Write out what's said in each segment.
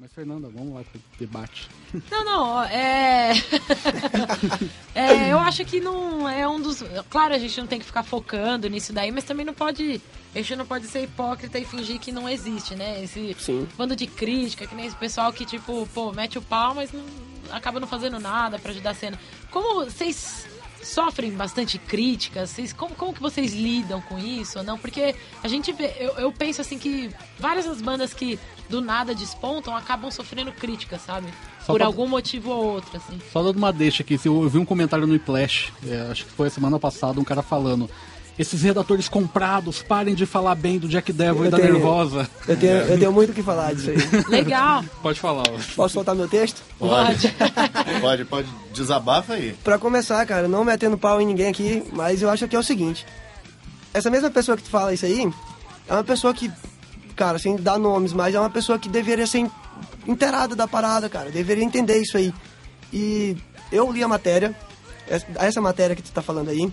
Mas, Fernanda, vamos lá pro debate. Não, não, é... é. Eu acho que não é um dos. Claro, a gente não tem que ficar focando nisso daí, mas também não pode. A gente não pode ser hipócrita e fingir que não existe, né? Esse Sim. bando de crítica, que nem esse pessoal que, tipo, pô, mete o pau, mas não, acaba não fazendo nada pra ajudar a cena. Como vocês sofrem bastante críticas? Vocês, como, como que vocês lidam com isso ou não? Porque a gente vê, eu, eu penso assim que várias das bandas que do nada despontam acabam sofrendo críticas, sabe? Só Por pra- algum motivo ou outro, assim. Só dando uma deixa aqui, eu vi um comentário no Iplash, é, acho que foi a semana passada, um cara falando. Esses redatores comprados, parem de falar bem do Jack Devil e Eu da tenho- Nervosa. Eu tenho, eu tenho muito o que falar disso aí. Legal. Pode falar. ó. Posso soltar meu texto? Pode. Pode, pode. Desabafa aí. Pra começar, cara, não metendo pau em ninguém aqui, mas eu acho que é o seguinte. Essa mesma pessoa que tu fala isso aí, é uma pessoa que, cara, sem dar nomes, mas é uma pessoa que deveria ser in- inteirada da parada, cara. Deveria entender isso aí. E eu li a matéria, essa- essa matéria que tu tá falando aí,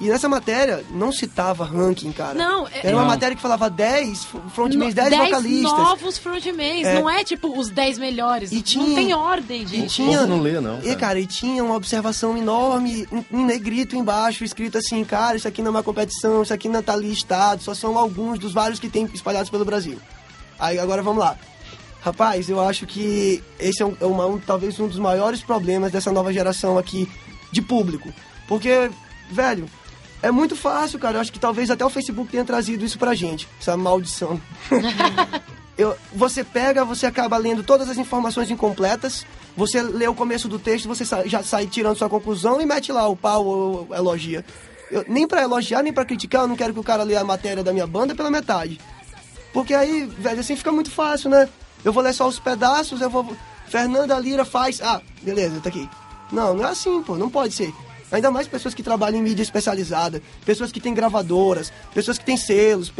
e nessa matéria não citava ranking, cara. Não, é- Era uma Não. matéria que falava 10 frontmans, 10 10 vocalistas. novos frontmans, É. não é tipo os 10 melhores. E Não tinha- tem ordem, E gente. tinha, povo não lê, não, E, cara. cara, e tinha uma observação enorme, em, em negrito embaixo, escrito assim, cara, isso aqui não é uma competição, isso aqui não tá listado, só são alguns dos vários que tem espalhados pelo Brasil. Aí, agora vamos lá. Rapaz, eu acho que esse é, um, é uma- um- talvez um dos maiores problemas dessa nova geração aqui de público. Porque, velho, é muito fácil, cara. Eu acho que talvez até o Facebook tenha trazido isso pra gente, essa maldição. Eu- você pega, você acaba lendo todas as informações incompletas, você lê o começo do texto, você sa- já sai tirando sua conclusão e mete lá o pau ou elogia. Eu- nem pra elogiar, nem pra criticar, eu não quero que o cara leia a matéria da minha banda pela metade. Porque aí, velho, assim fica muito fácil, né? Eu vou ler só os pedaços, eu vou. Fernanda Lira faz. Ah, beleza, tá aqui. Não, não é assim, pô, não pode ser. Ainda mais pessoas que trabalham em mídia especializada, pessoas que têm gravadoras, pessoas que têm selos,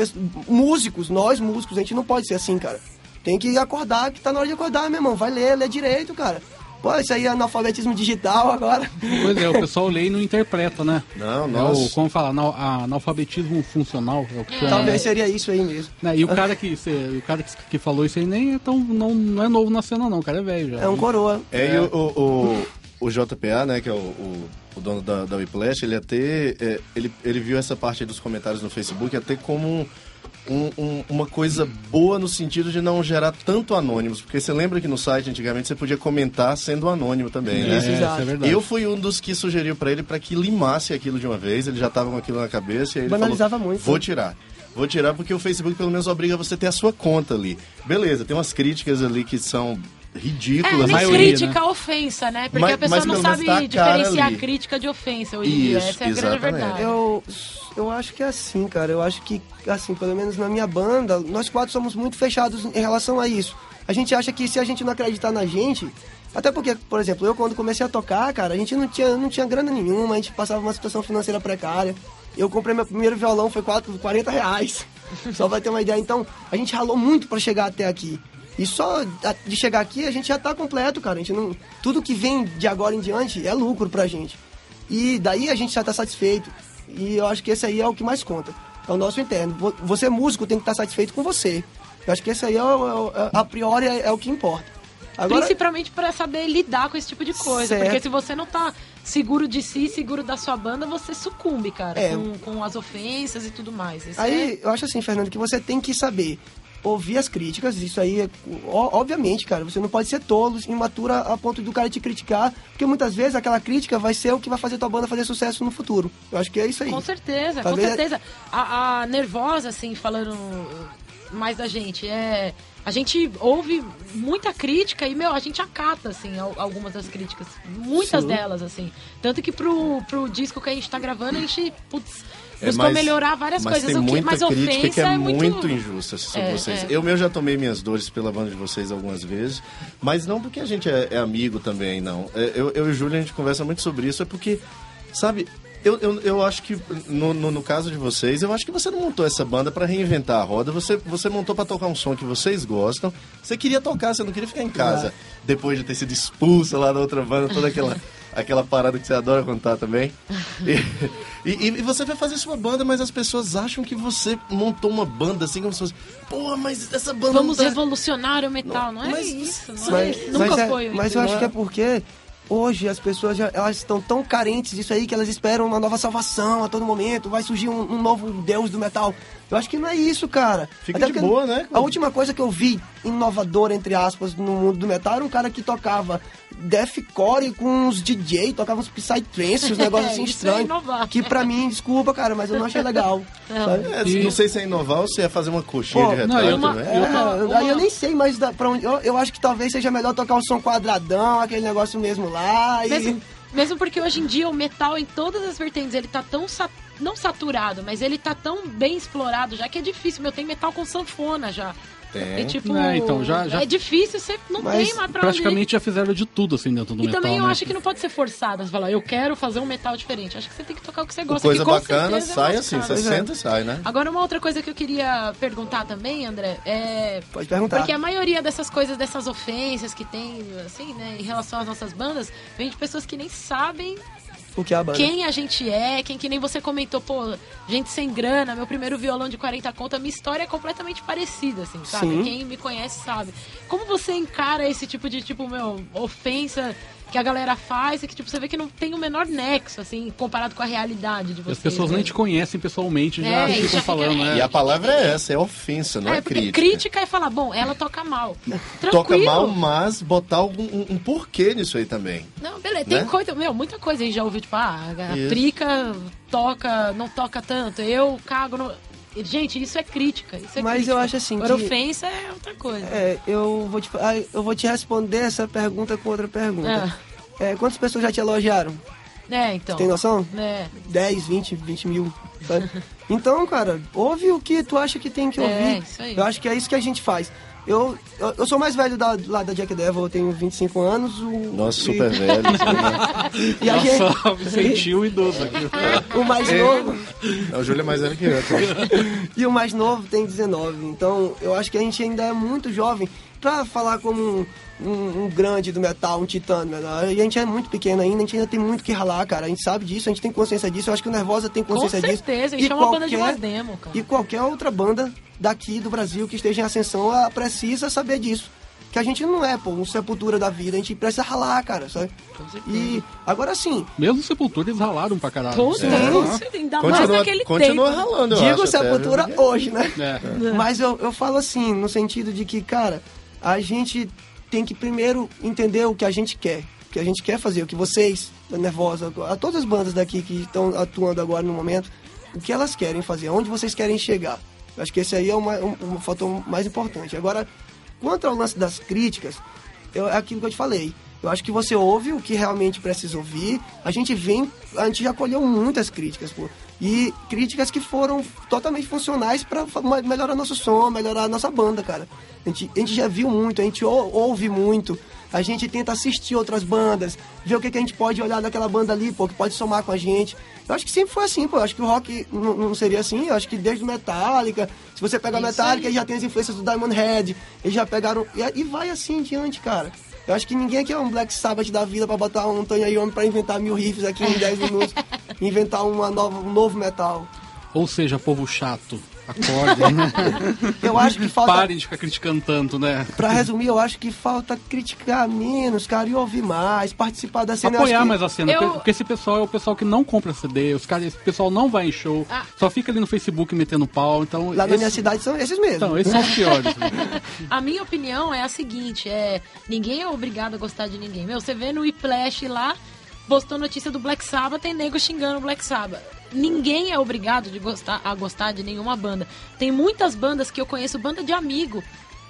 músicos, nós músicos, a gente não pode ser assim, cara. Tem que acordar, que tá na hora de acordar, meu irmão. Vai ler, lê direito, cara. Pô, isso aí é analfabetismo digital agora. Pois é, o pessoal lê e não interpreta, né? Não, É nossa. o, como fala, anal- analfabetismo funcional. É o que chama. Talvez seria isso aí mesmo. Né, E o cara, que, cê- o cara que, que falou isso aí nem é tão. Não, não é novo na cena, não. O cara é velho já. É um coroa. É, e o, o, o, o JPA, né, que é o, o, o dono da, da Whiplash, ele até. é, ele, ele viu essa parte aí dos comentários no Facebook até como um- um- um- uma coisa boa no sentido de não gerar tanto anônimos. Porque você lembra que no site antigamente você podia comentar sendo anônimo também, né? Isso, é, exato. isso é verdade. Eu fui um dos que sugeriu pra ele pra que limasse aquilo de uma vez. Ele já tava com aquilo na cabeça e aí ele Banalizava falou, muito, Vou né? tirar. Vou tirar porque o Facebook pelo menos obriga você a ter a sua conta ali. Beleza, tem umas críticas ali que são É, ridículas. nem maioria, crítica a ofensa, né? Porque Mas- a pessoa mas não sabe tá diferenciar ali. crítica de ofensa hoje em dia. Isso, Essa é a grande verdade. Eu, eu acho que é assim, cara. Eu acho que, assim, pelo menos na minha banda, nós quatro somos muito fechados em relação a isso. A gente acha que se a gente não acreditar na gente. Até porque, por exemplo, eu quando comecei a tocar, cara, a gente não tinha, não tinha grana nenhuma, a gente passava uma situação financeira precária. Eu comprei meu primeiro violão, foi quatro, 40 reais. Só vai ter uma ideia. Então, a gente ralou muito pra chegar até aqui. E só de chegar aqui a gente já tá completo, cara. A gente não, tudo que vem de agora em diante é lucro pra gente. E daí a gente já tá satisfeito. E eu acho que esse aí é o que mais conta. É o nosso interno. Vo- Você, músico, tem que estar satisfeito com você. Eu acho que esse aí, é, é é- a priori, é, é o que importa. Agora, Principalmente pra saber lidar com esse tipo de coisa. Certo. Porque se você não tá seguro de si, seguro da sua banda, você sucumbe, cara. É. Com, com as ofensas e tudo mais. Isso Aí, eu acho assim, Fernando, que você tem que saber ouvir as críticas, isso aí, é, obviamente, cara, você não pode ser tolo, imatura a ponto do cara te criticar, porque muitas vezes aquela crítica vai ser o que vai fazer tua banda fazer sucesso no futuro. Eu acho que é isso aí. Com certeza, Talvez- com certeza. A, a Nervosa, assim, falando mais da gente, é. A gente ouve muita crítica e, meu, a gente acata, assim, al- algumas das críticas. Muitas Sim. delas, assim. Tanto que pro, pro disco que a gente tá gravando, a gente, putz, É, buscou mas- melhorar várias mas coisas. Tem o que, muita mas crítica ofensa que é, muito. muito injusta sobre É, vocês. é. Eu mesmo já tomei minhas dores pela banda de vocês algumas vezes, mas não porque a gente é, é amigo também, não. É, Eu, eu e o Júlio, a gente conversa muito sobre isso, é porque, sabe, eu, eu, eu acho que, no, no, no caso de vocês, eu acho que você não montou essa banda pra reinventar a roda, você, você montou pra tocar um som que vocês gostam, você queria tocar, você não queria ficar em casa depois de ter sido expulso lá da outra banda, toda aquela... aquela parada que você adora contar também. E, e, e você vai fazer sua banda, mas as pessoas acham que você montou uma banda assim, como se fosse, pô, mas essa banda Vamos não tá... revolucionar o metal, não, é mas- isso, não Mas, é, nunca mas é- foi. o mas eu intuito. acho que é porque hoje as pessoas já, elas estão tão carentes disso aí que elas esperam uma nova salvação a todo momento, vai surgir um, um novo deus do metal. Eu acho que não é isso, cara. Fica Até de boa, né? A última coisa que eu vi inovadora, entre aspas, no mundo do metal era um cara que tocava deathcore com uns DJ, tocava uns psytrance, uns negócios assim é estranhos. inovar. que pra mim, desculpa, cara, mas eu não achei legal. Não. sabe? É, E- Não sei se é inovar ou se é fazer uma coxinha Pô, de não, retalho eu- uma- também. É, Uma- aí eu nem sei mais da, pra onde. Eu, eu acho que talvez seja melhor tocar o som quadradão, aquele negócio mesmo lá. E... Mesmo, mesmo porque hoje em dia o metal em todas as vertentes, ele tá tão sa- não saturado, mas ele tá tão bem explorado já que é difícil. Meu, tem metal com sanfona já. Tem. E, tipo, É, então, já- já- é difícil, você não Mas tem mais pra onde ir. Praticamente já fizeram de tudo assim dentro do E metal. também eu né? acho que não pode ser forçado. Você falar, eu quero fazer um metal diferente. Acho que você tem que tocar o que você gosta. Coisa que bacana, certeza é sai assim, caro. você senta e sai, né? Agora, uma outra coisa que eu queria perguntar também, André, é. Pode perguntar. Porque a maioria dessas coisas, dessas ofensas que tem, assim, né, em relação às nossas bandas, vem de pessoas que nem sabem O que é a banda? quem a gente é, quem que nem você comentou, pô, gente sem grana, meu primeiro violão de 40 conto, a minha história é completamente parecida, assim, sabe? Sim. Quem me conhece sabe. Como você encara esse tipo de, tipo, meu, ofensa que a galera faz e que, tipo, você vê que não tem o menor nexo, assim, comparado com a realidade de As vocês. pessoas né? nem te conhecem pessoalmente, já É, ficam já fica- falando, né? E a palavra é essa, é ofensa, não é, é, crítica. crítica é falar, bom, ela toca mal. Tranquilo. Toca mal, mas botar algum, um, um porquê nisso aí também. Não, beleza. Tem Né? coisa, meu, muita coisa a gente já ouviu, tipo, ah, a Isso. trica toca, não toca tanto, eu cago no... Gente, isso é crítica. Isso é Mas crítica. eu acho assim Agora, que- ofensa é outra coisa. É, eu vou, te, ah, eu vou te responder essa pergunta com outra pergunta. É, quantas pessoas já te elogiaram? É, então. Tem noção? É. 10, 20, 20 mil. sabe? Então, cara, ouve o que tu acha que tem que É, ouvir. isso aí. Eu acho que é isso que a gente faz. Eu, eu, eu sou mais velho da, lá da Jack Devil, eu tenho 25 anos. O, Nossa, e- super velho. né? E a gente, Nossa, me senti o idoso aqui. o mais novo. Não, o Júlio é mais velho que eu. então. E o mais novo tem 19. Então, eu acho que a gente ainda é muito jovem pra falar como um, um- um grande do metal, um titã do metal. E a gente é muito pequeno ainda, a gente ainda tem muito que ralar, cara. A gente sabe disso, a gente tem consciência disso. Eu acho que o Nervosa tem Com consciência disso. certeza, a E gente é uma banda de voz demo, cara. E qualquer outra banda daqui do Brasil que esteja em ascensão ela precisa saber disso. Que a gente não é, pô, um sepultura da vida, a gente precisa ralar, cara, sabe? E agora sim, Mesmo Sepultura, eles ralaram pra caralho. Puta, É. ainda mais Continua, naquele continua tempo. ralando, eu digo acho. até, sepultura viu? hoje, né? É. Mas eu, eu falo assim, no sentido de que, cara, a gente tem que primeiro entender o que a gente quer. O que a gente quer fazer, o que vocês, Nervosa, a todas as bandas daqui que estão atuando agora no momento, o que elas querem fazer, aonde vocês querem chegar. Acho que esse aí é uma, um, fator mais importante. Agora, quanto ao lance das críticas, eu, é aquilo que eu te falei. Eu acho que você ouve o que realmente precisa ouvir. A gente vem, a gente já colheu muitas críticas, pô. E críticas que foram totalmente funcionais para melhorar nosso som, melhorar nossa banda, cara. A gente, a gente já viu muito, a gente ou- ouve muito. A gente tenta assistir outras bandas, ver o que, que a gente pode olhar naquela banda ali, pô, que pode somar com a gente. Eu acho que sempre foi assim, pô. Eu acho que o rock não, não seria assim. Eu acho que desde o Metallica, se você pegar Isso Metallica, aí. já tem as influências do Diamond Head, eles já pegaram. E, e vai assim em diante, cara. Eu acho que ninguém aqui é um Black Sabbath da vida pra botar um Tony Iommi pra inventar mil riffs aqui em 10 minutos. inventar uma nova, um novo metal. Ou seja, povo chato, acordem? Eu acho que falta. Parem de ficar criticando tanto, né? Pra resumir, eu acho que falta criticar menos, cara, e ouvir mais, participar da cena. Apoiar que- mais a cena, Eu- porque esse pessoal é o pessoal que não compra CD, os caras, esse pessoal não vai em show, Ah. só fica ali no Facebook metendo pau, então... Lá na esse- minha cidade são esses mesmo. Então, esses são os piores. né? A minha opinião é a seguinte, é... Ninguém é obrigado a gostar de ninguém. Meu, você vê no Whiplash lá, postou notícia do Black Sabbath, tem nego xingando o Black Sabbath. Ninguém é obrigado de gostar, a gostar de nenhuma banda. Tem muitas bandas que eu conheço, banda de amigo,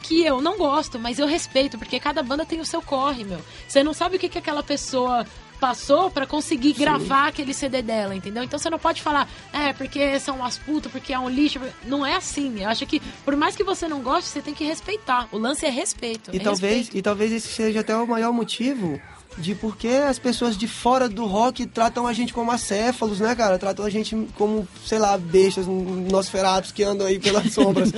que eu não gosto, mas eu respeito, porque cada banda tem o seu corre, meu. Você não sabe o que, que aquela pessoa passou pra conseguir gravar aquele CD dela, entendeu? Então você não pode falar, é, porque são umas putas, porque é um lixo. Não é assim. Eu acho que, por mais que você não goste, você tem que respeitar. O lance é respeito. E é talvez, respeito. e talvez esse seja até o maior motivo de por que as pessoas de fora do rock tratam a gente como acéfalos, né, cara? Tratam a gente como, sei lá, bestas, nosferatos que andam aí pelas sombras.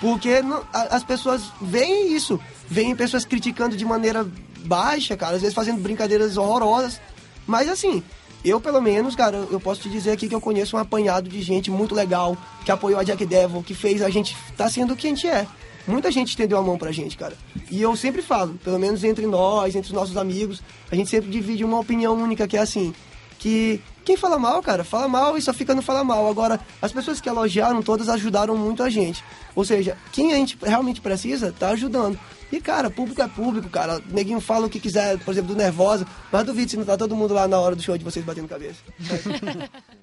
Porque não- a- as pessoas veem isso, veem pessoas criticando de maneira baixa, cara, às vezes fazendo brincadeiras horrorosas. Mas assim, eu pelo menos, cara, eu posso te dizer aqui que eu conheço um apanhado de gente muito legal, que apoiou a Jack Devil, que fez a gente tá sendo o que a gente é. Muita gente estendeu a mão pra gente, cara. E eu sempre falo, pelo menos entre nós, entre os nossos amigos, a gente sempre divide uma opinião única que é assim, que quem fala mal, cara, fala mal e só fica no fala mal. Agora, as pessoas que elogiaram, todas ajudaram muito a gente. Ou seja, quem a gente realmente precisa, tá ajudando. E, cara, público é público, cara. Neguinho fala o que quiser, por exemplo, do Nervosa, mas duvido se não tá todo mundo lá na hora do show de vocês batendo cabeça.